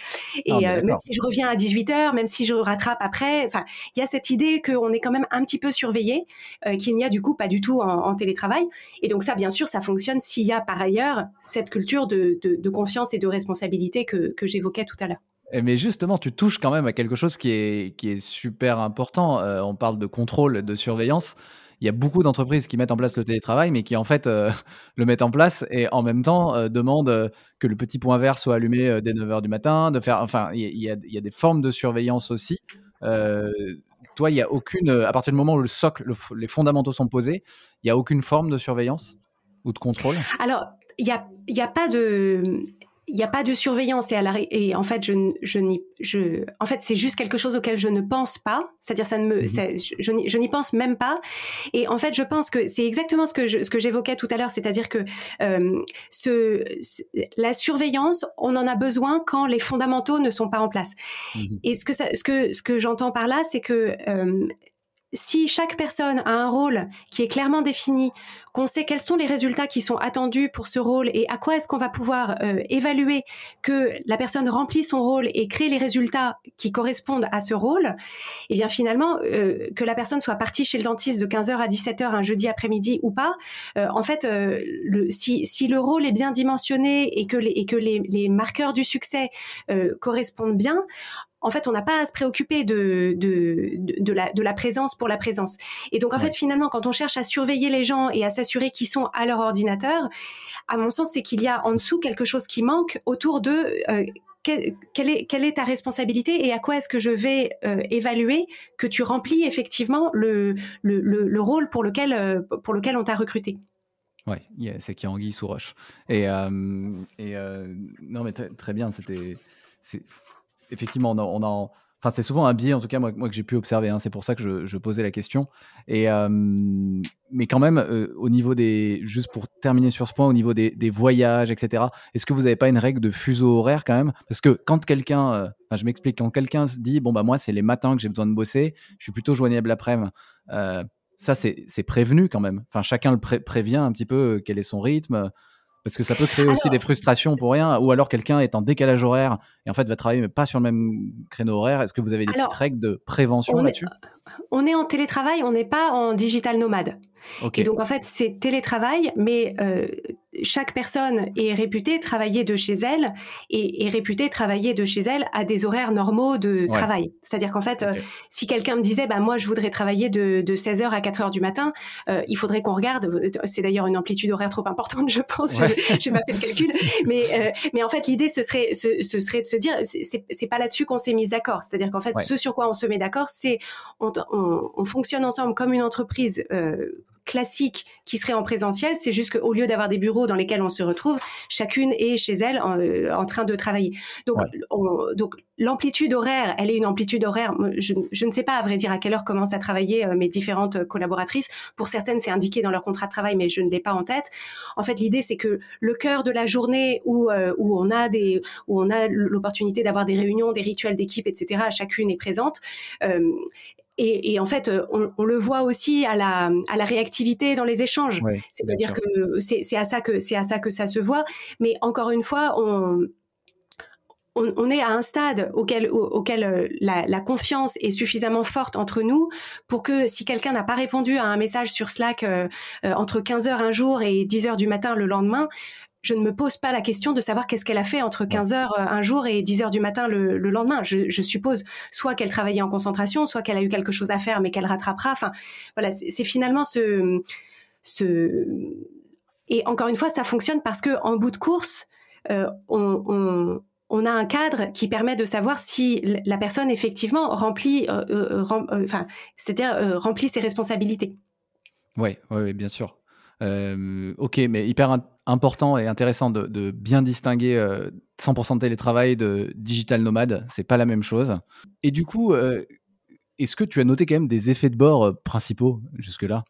Et euh, même si je reviens à 18 heures, même si je rattrape après, enfin, il y a cette idée qu'on est quand même un petit peu surveillé, euh, qu'il n'y a du coup pas du tout en, en, télétravail. Et donc ça, bien sûr, ça fonctionne s'il y a par ailleurs cette culture de, de, de confiance et de responsabilité que, que j'évoquais tout à l'heure. mais justement, tu touches quand même à quelque chose qui est, qui est super important. Euh, on parle de contrôle, de surveillance. Il y a beaucoup d'entreprises qui mettent en place le télétravail, mais qui en fait euh, <laughs> le mettent en place et en même temps euh, demandent que le petit point vert soit allumé dès 9h du matin. De faire, enfin, il y, a, y des formes de surveillance aussi. toi, il n'y a aucune, à partir du moment où le socle, les fondamentaux sont posés, il n'y a aucune forme de surveillance ou de contrôle? Alors, il n'y a, y a pas de il n'y a pas de surveillance et, à la, et en fait je je n'y je en fait c'est juste quelque chose auquel je ne pense pas c'est-à-dire ça ne me mhm. je, je n'y pense même pas et en fait je pense que c'est exactement ce que je, ce que j'évoquais tout à l'heure c'est-à-dire que euh, ce, la surveillance on en a besoin quand les fondamentaux ne sont pas en place mhm. et ce que ça, ce que ce que j'entends par là c'est que euh, si chaque personne a un rôle qui est clairement défini, qu'on sait quels sont les résultats qui sont attendus pour ce rôle et à quoi est-ce qu'on va pouvoir euh, évaluer que la personne remplit son rôle et crée les résultats qui correspondent à ce rôle, et eh bien finalement, euh, que la personne soit partie chez le dentiste de 15h à 17h un jeudi après-midi ou pas, euh, en fait, si, si, le rôle est bien dimensionné et que les, et que les, les marqueurs du succès correspondent bien, en fait, on n'a pas à se préoccuper de, de, de, la, de la présence pour la présence. Et donc, en fait, finalement, quand on cherche à surveiller les gens et à s'assurer qu'ils sont à leur ordinateur, à mon sens, c'est qu'il y a en dessous quelque chose qui manque autour de euh, quelle, est, quelle est ta responsabilité et à quoi est-ce que je vais euh, évaluer que tu remplis effectivement le, le, le, rôle pour lequel, euh, pour lequel on t'a recruté. Oui, c'est qui anguille sous roche. Et, et non, mais très bien, c'était effectivement, on a, enfin, c'est souvent un biais, en tout cas, moi, que j'ai pu observer. Hein, c'est pour ça que je, posais la question. Et, mais quand même, euh, au niveau des. Juste pour terminer sur ce point, au niveau des, voyages, etc., est-ce que vous n'avez pas une règle de fuseau horaire quand même? Parce que quand quelqu'un. Euh, je m'explique, quand quelqu'un se dit, bon, bah, moi, c'est les matins que j'ai besoin de bosser, je suis plutôt joignable l'après-midi. Euh, ça, c'est prévenu quand même. Enfin, chacun le prévient un petit peu quel est son rythme. Parce que ça peut créer aussi des frustrations pour rien, ou alors quelqu'un est en décalage horaire et en fait va travailler mais pas sur le même créneau horaire. Est-ce que vous avez des petites règles de prévention là-dessus? On est en télétravail, on n'est pas en digital nomade. Et donc en fait c'est télétravail, mais euh, chaque personne est réputée travailler de chez elle et est réputée travailler de chez elle à des horaires normaux de travail. C'est-à-dire qu'en fait, euh, si quelqu'un me disait, bah moi je voudrais travailler de, de 16h à 4h du matin, euh, il faudrait qu'on regarde. Euh, c'est d'ailleurs une amplitude horaire trop importante, je pense. Ouais. Je, vais pas le calcul, mais euh, mais en fait l'idée ce serait ce, ce, serait de se dire, c'est pas là-dessus qu'on s'est mis d'accord. C'est-à-dire qu'en fait, ce sur quoi on se met d'accord, c'est on, on, on, fonctionne ensemble comme une entreprise. Classique qui serait en présentiel. C'est juste qu'au lieu d'avoir des bureaux dans lesquels on se retrouve, chacune est chez elle en, euh, train de travailler. Donc, donc l'amplitude horaire, elle est une amplitude horaire. Je, ne sais pas à vrai dire à quelle heure commencent à travailler euh, mes différentes collaboratrices. Pour certaines, c'est indiqué dans leur contrat de travail, mais je ne l'ai pas en tête. En fait, l'idée, c'est que le cœur de la journée où, euh, où on a des, où on a l'opportunité d'avoir des réunions, des rituels d'équipe, etc. Chacune est présente. Et, en fait, euh, on, le voit aussi à la, à la réactivité dans les échanges. C'est-à-dire que c'est à ça que c'est à ça que ça se voit. Mais encore une fois, on, on, est à un stade auquel, auquel euh, la, confiance est suffisamment forte entre nous pour que si quelqu'un n'a pas répondu à un message sur Slack euh, entre 15 heures un jour et 10 heures du matin le lendemain, je ne me pose pas la question de savoir qu'est-ce qu'elle a fait entre 15 heures euh, un jour et 10 heures du matin le, lendemain. Je, suppose soit qu'elle travaillait en concentration, soit qu'elle a eu quelque chose à faire mais qu'elle rattrapera. Enfin, voilà, c'est finalement ce, ce... Et encore une fois, ça fonctionne parce que en bout de course, euh, on, on, a un cadre qui permet de savoir si la personne effectivement remplit, euh, enfin, c'est-à-dire remplit ses responsabilités. Oui, ouais, bien sûr. Ok, mais hyper important et intéressant de, bien distinguer 100% de télétravail de digital nomade. C'est pas la même chose. Et du coup, est-ce que tu as noté quand même des effets de bord principaux jusque-là?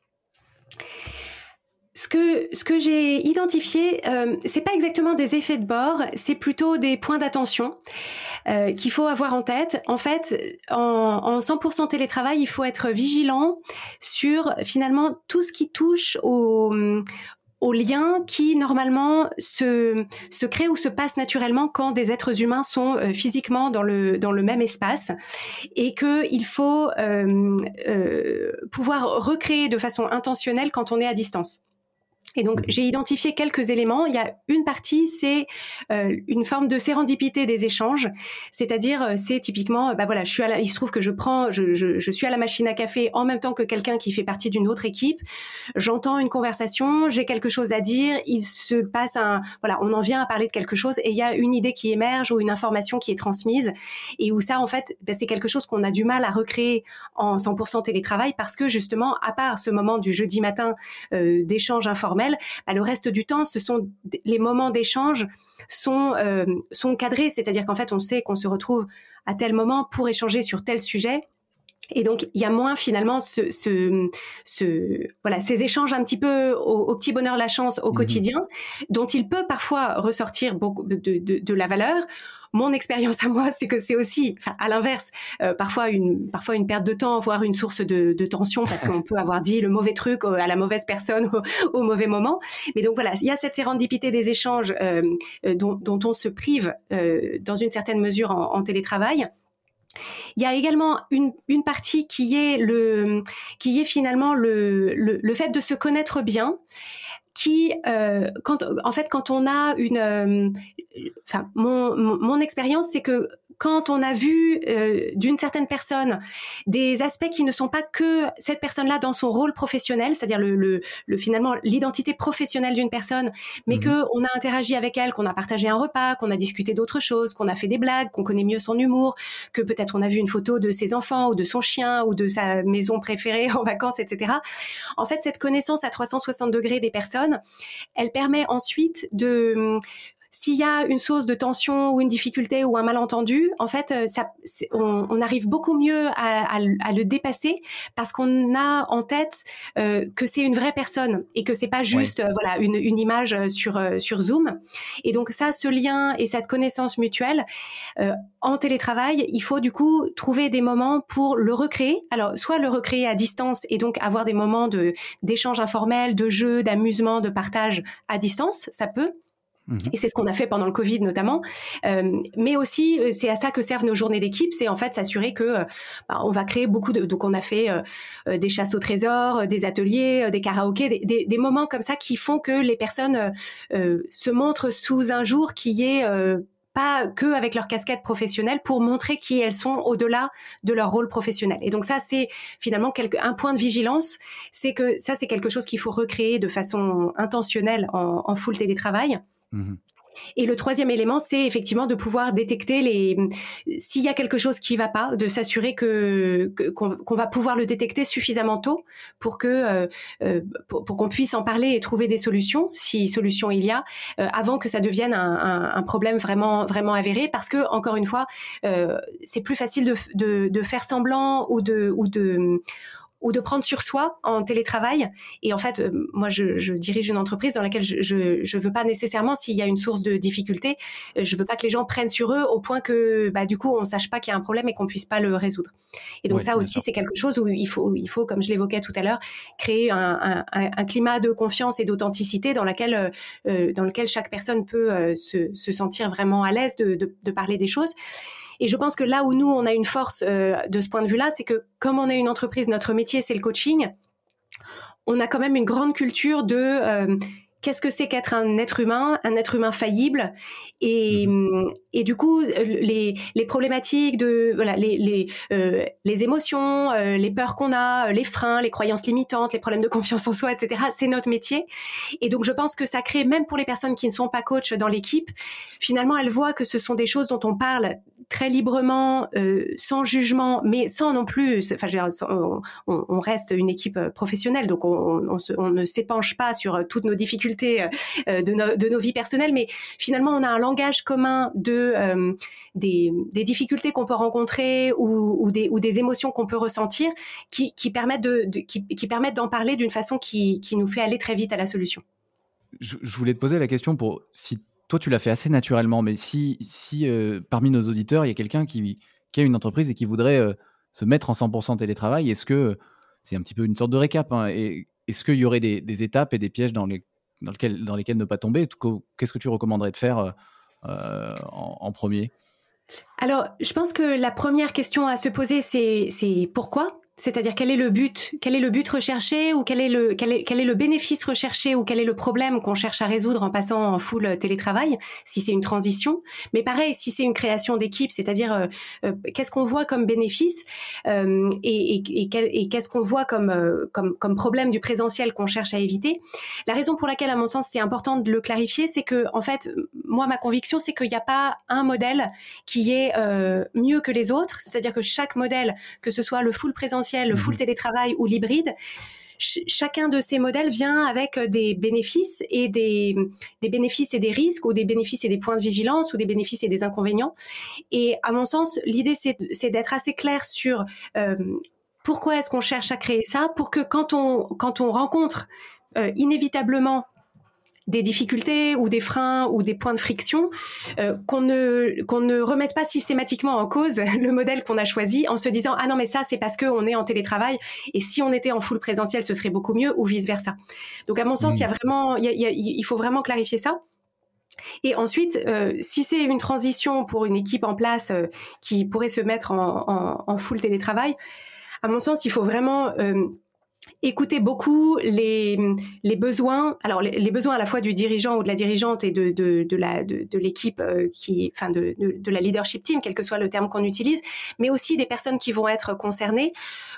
Ce que, ce que j'ai identifié, euh, c'est pas exactement des effets de bord, c'est plutôt des points d'attention euh, qu'il faut avoir en tête. En fait, en, en 100% télétravail, il faut être vigilant sur finalement tout ce qui touche au, aux liens qui normalement se, se créent ou se passent naturellement quand des êtres humains sont euh, physiquement dans le, dans le même espace et qu'il faut euh, euh, pouvoir recréer de façon intentionnelle quand on est à distance. Et donc, j'ai identifié quelques éléments. Il y a une partie, c'est euh, une forme de sérendipité des échanges, c'est-à-dire, euh, c'est typiquement, bah voilà, je suis à la, il se trouve que je prends, je, je, je suis à la machine à café en même temps que quelqu'un qui fait partie d'une autre équipe. J'entends une conversation, j'ai quelque chose à dire, il se passe un, voilà, on en vient à parler de quelque chose et il y a une idée qui émerge ou une information qui est transmise et où ça, en fait, bah, c'est quelque chose qu'on a du mal à recréer en 100% télétravail parce que justement, à part ce moment du jeudi matin euh, d'échange bah, le reste du temps, ce sont les moments d'échange sont euh, sont cadrés, c'est-à-dire qu'en fait, on sait qu'on se retrouve à tel moment pour échanger sur tel sujet. Et donc, il y a moins finalement ce, ce, voilà, ces échanges un petit peu au, petit bonheur la chance au mmh quotidien, dont il peut parfois ressortir beaucoup de, de, de la valeur mon expérience à moi, c'est que c'est aussi, à l'inverse, euh, parfois une parfois une perte de temps, voire une source de, de tension parce qu'on peut avoir dit le mauvais truc à la mauvaise personne <laughs> au, mauvais moment. Mais donc voilà, il y a cette sérendipité des échanges euh, euh dont, dont, on se prive euh, dans une certaine mesure en, en télétravail. Il y a également une, une, partie qui est le qui est finalement le, le, le fait de se connaître bien qui, euh, quand, en fait, quand on a une, euh, enfin, mon, mon, mon expérience, c'est que quand on a vu euh, d'une certaine personne des aspects qui ne sont pas que cette personne-là dans son rôle professionnel, c'est-à-dire le, le, le, finalement l'identité professionnelle d'une personne, mais mmh. que on a interagi avec elle, qu'on a partagé un repas, qu'on a discuté d'autres choses, qu'on a fait des blagues, qu'on connaît mieux son humour, que peut-être on a vu une photo de ses enfants ou de son chien ou de sa maison préférée <laughs> en vacances, etc. En fait, cette connaissance à 360 degrés des personnes, elle permet ensuite de s'il y a une source de tension ou une difficulté ou un malentendu, en fait, euh, ça, on, on, arrive beaucoup mieux à, à, à le dépasser parce qu'on a en tête euh, que c'est une vraie personne et que c'est pas juste euh, voilà une, une, image euh, sur sur Zoom. Et donc ça, ce lien et cette connaissance mutuelle en télétravail, il faut du coup trouver des moments pour le recréer. Alors soit le recréer à distance et donc avoir des moments de d'échange informel, de jeu, d'amusement, de partage à distance, ça peut. Mhm. Et c'est ce qu'on a fait pendant le Covid notamment. Euh, mais aussi, euh, c'est à ça que servent nos journées d'équipe, c'est en fait s'assurer que euh, bah, on va créer beaucoup de. Donc on a fait euh, des chasses au trésor, des ateliers, des karaokés, des, des, des, moments comme ça qui font que les personnes se montrent sous un jour qui est pas que avec leur casquette professionnelle pour montrer qui elles sont au-delà de leur rôle professionnel. Et donc ça, c'est finalement quelque, un point de vigilance, c'est que ça, c'est quelque chose qu'il faut recréer de façon intentionnelle en, en full télétravail. Mmh et le troisième élément, c'est effectivement de pouvoir détecter les s'il y a quelque chose qui va pas, de s'assurer que qu'on qu va pouvoir le détecter suffisamment tôt pour que euh, euh, pour, qu'on puisse en parler et trouver des solutions, si solution il y a, euh, avant que ça devienne un, problème vraiment vraiment avéré. Parce que encore une fois, c'est plus facile de, de, de, faire semblant ou de ou de ou de prendre sur soi en télétravail. Et en fait, euh, moi, je, je, dirige une entreprise dans laquelle je, je, je veux pas nécessairement, s'il y a une source de difficulté, euh, je veux pas que les gens prennent sur eux au point que, bah, du coup, on sache pas qu'il y a un problème et qu'on puisse pas le résoudre. Et donc ça aussi, c'est quelque chose où il faut, il faut, comme je l'évoquais tout à l'heure, créer un, un, un, climat de confiance et d'authenticité dans laquelle, euh, euh, dans lequel chaque personne peut euh, se, se, sentir vraiment à l'aise de, de, de parler des choses. Et je pense que là où nous, on a une force euh, de ce point de vue-là, c'est que comme on est une entreprise, notre métier, c'est le coaching, on a quand même une grande culture de euh, qu'est-ce que c'est qu'être un être humain, un être humain faillible, et, mmh. et du coup les, les problématiques de voilà les les, euh, les émotions, euh, les peurs qu'on a, les freins, les croyances limitantes, les problèmes de confiance en soi, etc. C'est notre métier, et donc je pense que ça crée même pour les personnes qui ne sont pas coach dans l'équipe, finalement elles voient que ce sont des choses dont on parle très librement, euh, sans jugement, mais sans non plus. Enfin, on, reste une équipe professionnelle, donc on, ne s'épanche pas sur toutes nos difficultés euh, euh, de, no, de, nos vies personnelles, mais finalement on a un langage commun de euh, des, difficultés qu'on peut rencontrer ou, des, émotions qu'on peut ressentir qui, permettent d'en parler d'une façon qui, qui, nous fait aller très vite à la solution. Je, je voulais te poser la question pour si toi tu l'as fait assez naturellement, mais si, si euh, parmi nos auditeurs il y a quelqu'un qui, qui, a une entreprise et qui voudrait euh, se mettre en 100% télétravail, est-ce que c'est un petit peu une sorte de récap hein, et est-ce qu'il y aurait des, étapes et des pièges dans les, dans, lequel, dans lesquels ne pas tomber? Qu'est-ce que tu recommanderais de faire euh, en, en, premier? Alors, je pense que la première question à se poser, c'est pourquoi? C'est-à-dire quel est le but, quel est le but recherché ou quel est le quel est, quel est le bénéfice recherché ou quel est le problème qu'on cherche à résoudre en passant en full télétravail, si c'est une transition? Mais pareil, si c'est une création d'équipe, c'est-à-dire euh, euh, qu'est-ce qu'on voit comme bénéfice euh, et, et, et qu'est-ce qu'on voit comme, comme comme problème du présentiel qu'on cherche à éviter? La raison pour laquelle, à mon sens, c'est important de le clarifier, c'est que en fait, moi, ma conviction, c'est qu'il n'y a pas un modèle qui est mieux que les autres. C'est-à-dire que chaque modèle, que ce soit le full présentiel le full mhm. télétravail ou l'hybride, chacun de ces modèles vient avec euh, des bénéfices et des, bénéfices et des risques, ou des bénéfices et des points de vigilance, ou des bénéfices et des inconvénients. Et à mon sens, l'idée, c'est d'être assez clair sur euh, pourquoi est-ce qu'on cherche à créer ça, pour que quand on, quand on rencontre euh, inévitablement des difficultés ou des freins ou des points de friction, euh, qu'on ne qu'on ne remette pas systématiquement en cause <laughs> le modèle qu'on a choisi en se disant ah non mais ça c'est parce qu'on est en télétravail et si on était en full présentiel ce serait beaucoup mieux ou vice versa. Donc à mon sens il y a mmh. vraiment il, y a, il faut vraiment clarifier ça. Et ensuite, euh, si c'est une transition pour une équipe en place euh, qui pourrait se mettre en, en, en, full télétravail, à mon sens, il faut vraiment écouter beaucoup les, les besoins, alors les, besoins à la fois du dirigeant ou de la dirigeante et de, de, de la de, de l'équipe euh, qui, enfin de, de, de, la leadership team, quel que soit le terme qu'on utilise, mais aussi des personnes qui vont être concernées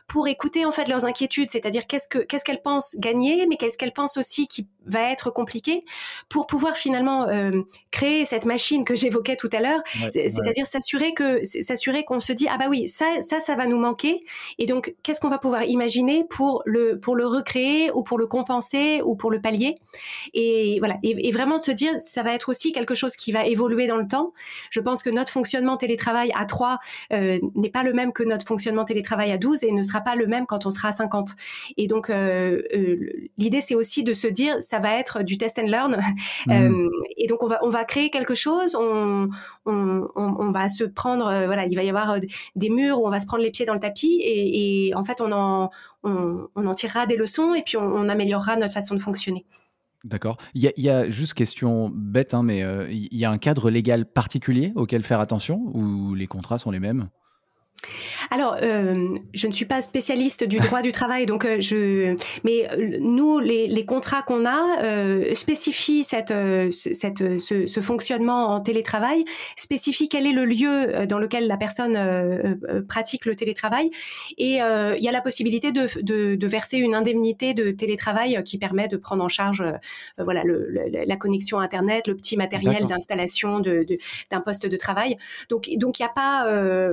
pour écouter en fait leurs inquiétudes, c'est-à-dire qu'est-ce que qu'est-ce qu'elles pensent gagner, mais qu'est-ce qu'elles pensent aussi qui va être compliqué, pour pouvoir finalement euh, créer cette machine que j'évoquais tout à l'heure, c'est-à-dire s'assurer que s'assurer qu'on se dit ah bah oui ça ça ça va nous manquer. Et donc qu'est-ce qu'on va pouvoir imaginer pour le pour le recréer ou pour le compenser ou pour le pallier. Et voilà. Et, vraiment se dire, ça va être aussi quelque chose qui va évoluer dans le temps. Je pense que notre fonctionnement télétravail à 3 euh, n'est pas le même que notre fonctionnement télétravail à 12 et ne sera pas le même quand on sera à 50. Et donc, euh, euh, l'idée, c'est aussi de se dire, ça va être du test and learn. <laughs> Mmh. et donc, on va, on va créer quelque chose, on, on, on, va se prendre, voilà, il va y avoir des murs où on va se prendre les pieds dans le tapis et, et en fait, on en, on, en tirera des leçons et puis on, améliorera notre façon de fonctionner. D'accord. Il y, a juste question bête, hein, mais euh, il y a un cadre légal particulier auquel faire attention ou les contrats sont les mêmes? Alors, euh, je ne suis pas spécialiste du droit du travail, donc euh, je. Mais euh, nous, les, les contrats qu'on a spécifient cette, cette, ce, ce, fonctionnement en télétravail, spécifient quel est le lieu dans lequel la personne pratique le télétravail, et il y a la possibilité de, de, de, verser une indemnité de télétravail qui permet de prendre en charge, voilà, le, la connexion internet, le petit matériel d'installation d'un de, poste de travail. Donc, donc il n'y a pas,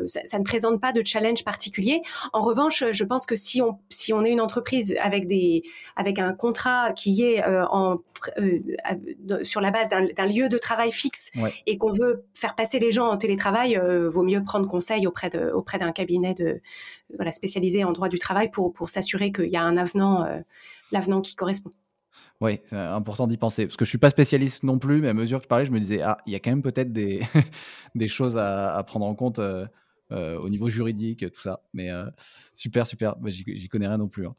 ça, ça ne présente pas de challenge particulier. En revanche, je pense que si on si on est une entreprise avec des avec un contrat qui est euh, en euh, sur la base d'un lieu de travail fixe et qu'on veut faire passer les gens en télétravail, euh, vaut mieux prendre conseil auprès de auprès d'un cabinet de voilà spécialisé en droit du travail pour pour s'assurer qu'il y a un avenant l'avenant qui correspond. Oui, c'est important d'y penser. Parce que je suis pas spécialiste non plus, mais à mesure que je parlais, je me disais, ah, il y a quand même peut-être des, <laughs> des choses à, à, prendre en compte euh, au niveau juridique, tout ça. Mais euh, super, super. Bah, J'y connais rien non plus. Hein.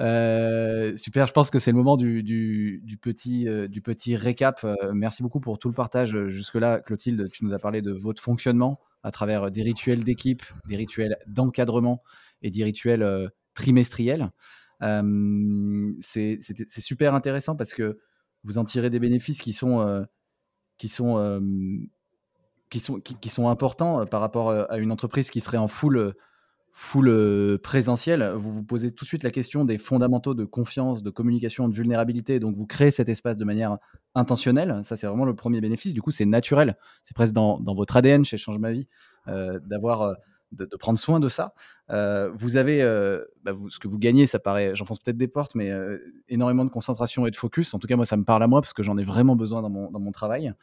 Euh, super, je pense que c'est le moment du, du, du petit, du petit récap. merci beaucoup pour tout le partage jusque-là. Clotilde, tu nous as parlé de votre fonctionnement à travers des rituels d'équipe, des rituels d'encadrement et des rituels trimestriels. c'est super intéressant parce que vous en tirez des bénéfices qui sont, qui sont qui sont, qui, sont importants euh, par rapport euh, à une entreprise qui serait en full, euh, full présentiel. Vous vous posez tout de suite la question des fondamentaux de confiance, de communication, de vulnérabilité. Donc, vous créez cet espace de manière intentionnelle. Ça, c'est vraiment le premier bénéfice. Du coup, c'est naturel. C'est presque dans, dans, votre ADN chez Change Ma Vie d'avoir. De, prendre soin de ça. vous avez, bah, ce que vous gagnez, ça paraît, j'enfonce peut-être des portes, mais énormément de concentration et de focus. En tout cas, moi, ça me parle à moi parce que j'en ai vraiment besoin dans mon, dans mon travail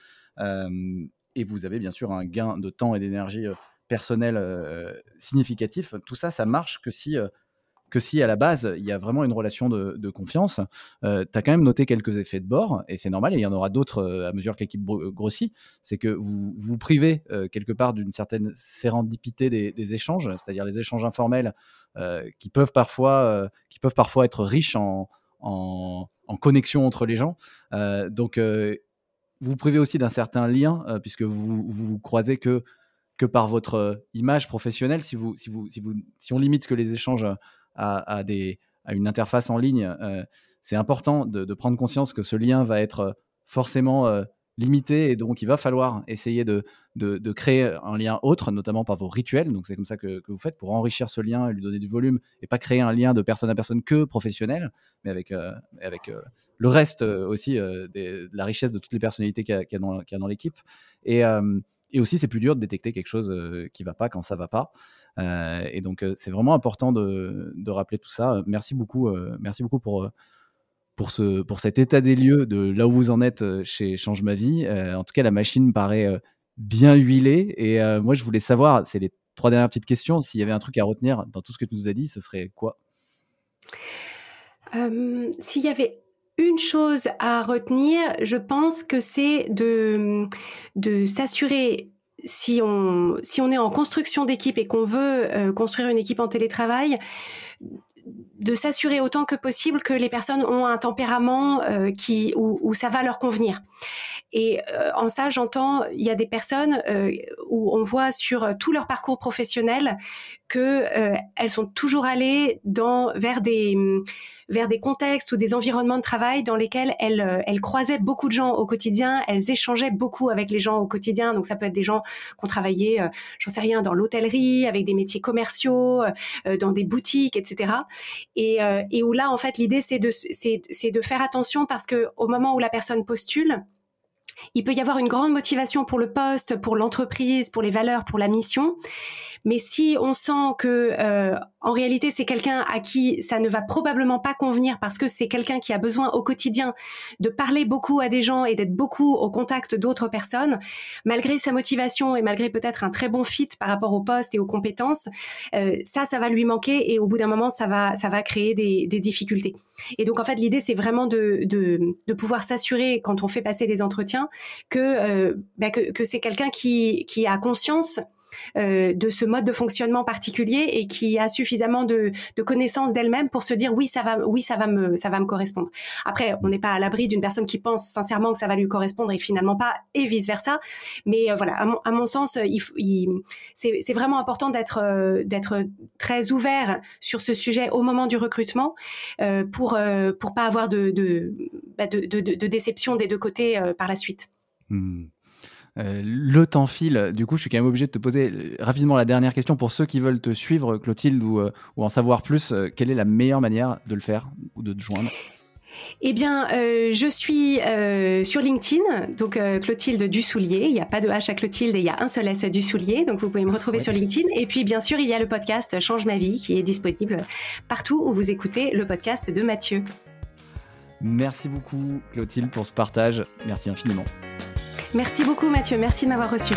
et vous avez bien sûr un gain de temps et d'énergie personnelle significatif. Tout ça, ça marche que si, que si à la base, il y a vraiment une relation de, confiance. tu as quand même noté quelques effets de bord, et c'est normal, et il y en aura d'autres à mesure que l'équipe grossit. C'est que vous vous privez quelque part d'une certaine sérendipité des, échanges, c'est-à-dire les échanges informels qui, peuvent parfois, qui peuvent parfois être riches en, en, en connexion entre les gens. donc, vous privez aussi d'un certain lien, euh, puisque vous, vous, croisez que, que par votre euh, image professionnelle. Si, vous, si, vous, si, vous, si on limite que les échanges à, des, à une interface en ligne, c'est important de, prendre conscience que ce lien va être forcément limité et donc il va falloir essayer de, de, créer un lien autre, notamment par vos rituels. Donc c'est comme ça que, vous faites pour enrichir ce lien et lui donner du volume et pas créer un lien de personne à personne que professionnel, mais avec, euh, avec euh, le reste euh, aussi de la richesse de toutes les personnalités qu'il y a, dans l'équipe. Et, et, aussi c'est plus dur de détecter quelque chose qui va pas quand ça va pas. et donc c'est vraiment important de, de, rappeler tout ça. Merci beaucoup, merci beaucoup pour pour, ce, pour cet état des lieux de là où vous en êtes euh, chez Change Ma Vie. Euh, en tout cas, la machine paraît euh, bien huilée. Et moi, je voulais savoir, c'est les trois dernières petites questions, s'il y avait un truc à retenir dans tout ce que tu nous as dit, ce serait quoi? S'il y avait une chose à retenir, je pense que c'est de, de s'assurer si on, si on est en construction d'équipe et qu'on veut construire une équipe en télétravail, de s'assurer autant que possible que les personnes ont un tempérament euh, qui où, ça va leur convenir. Et euh, en ça, j'entends, il y a des personnes euh, où on voit sur tout leur parcours professionnel que elles sont toujours allées dans vers des vers des contextes ou des environnements de travail dans lesquels elles, euh, elles croisaient beaucoup de gens au quotidien, elles échangeaient beaucoup avec les gens au quotidien. Donc ça peut être des gens qui ont travaillé, euh, j'en sais rien, dans l'hôtellerie, avec des métiers commerciaux, euh, dans des boutiques, etc. Et, et où là, en fait, l'idée c'est de c'est de faire attention parce que au moment où la personne postule, il peut y avoir une grande motivation pour le poste, pour l'entreprise, pour les valeurs, pour la mission. Mais si on sent que euh, en réalité c'est quelqu'un à qui ça ne va probablement pas convenir parce que c'est quelqu'un qui a besoin au quotidien de parler beaucoup à des gens et d'être beaucoup au contact d'autres personnes, malgré sa motivation et malgré peut-être un très bon fit par rapport au poste et aux compétences, euh, ça, ça va lui manquer et au bout d'un moment ça va, ça va créer des, des difficultés. Et donc en fait l'idée c'est vraiment de, de, de pouvoir s'assurer quand on fait passer les entretiens que, euh, bah, que, que c'est quelqu'un qui, qui a conscience euh, de ce mode de fonctionnement particulier et qui a suffisamment de, de connaissances d'elle-même pour se dire oui ça va oui ça va me ça va me correspondre. Après on n'est pas à l'abri d'une personne qui pense sincèrement que ça va lui correspondre et finalement pas et vice versa. Mais euh, voilà à mon, sens il, c'est vraiment important d'être euh, d'être très ouvert sur ce sujet au moment du recrutement pour pour pas avoir bah, de, de, déception des deux côtés par la suite. Mmh. Euh, le temps file. Du coup, je suis quand même obligé de te poser euh, rapidement la dernière question pour ceux qui veulent te suivre, Clotilde, ou, euh, ou en savoir plus. quelle est la meilleure manière de le faire ou de te joindre? Eh bien, je suis sur LinkedIn, donc Clotilde Dussoulier. Il n'y a pas de H à Clotilde et il y a un seul S du Soulier. Donc, vous pouvez me retrouver sur LinkedIn. Et puis, bien sûr, il y a le podcast Change ma vie qui est disponible partout où vous écoutez le podcast de Mathieu. Merci beaucoup, Clotilde, pour ce partage. Merci infiniment. Merci beaucoup Mathieu, merci de m'avoir reçu.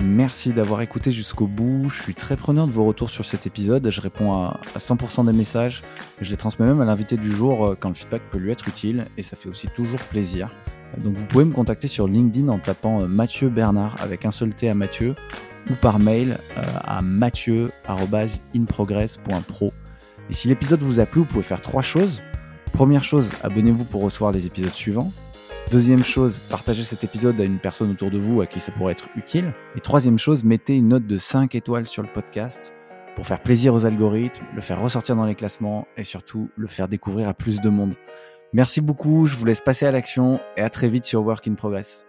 Merci d'avoir écouté jusqu'au bout. Je suis très preneur de vos retours sur cet épisode. Je réponds à 100% des messages. Je les transmets même à l'invité du jour euh, quand le feedback peut lui être utile et ça fait aussi toujours plaisir. Donc vous pouvez me contacter sur LinkedIn en tapant euh, Mathieu Bernard avec un seul T à Mathieu ou par mail euh, à mathieu.inprogress.pro. Et si l'épisode vous a plu, vous pouvez faire trois choses. Première chose, abonnez-vous pour recevoir les épisodes suivants. Deuxième chose, partagez cet épisode à une personne autour de vous à qui ça pourrait être utile. Et troisième chose, mettez une note de 5 étoiles sur le podcast pour faire plaisir aux algorithmes, le faire ressortir dans les classements et surtout le faire découvrir à plus de monde. Merci beaucoup, je vous laisse passer à l'action et à très vite sur Work in Progress.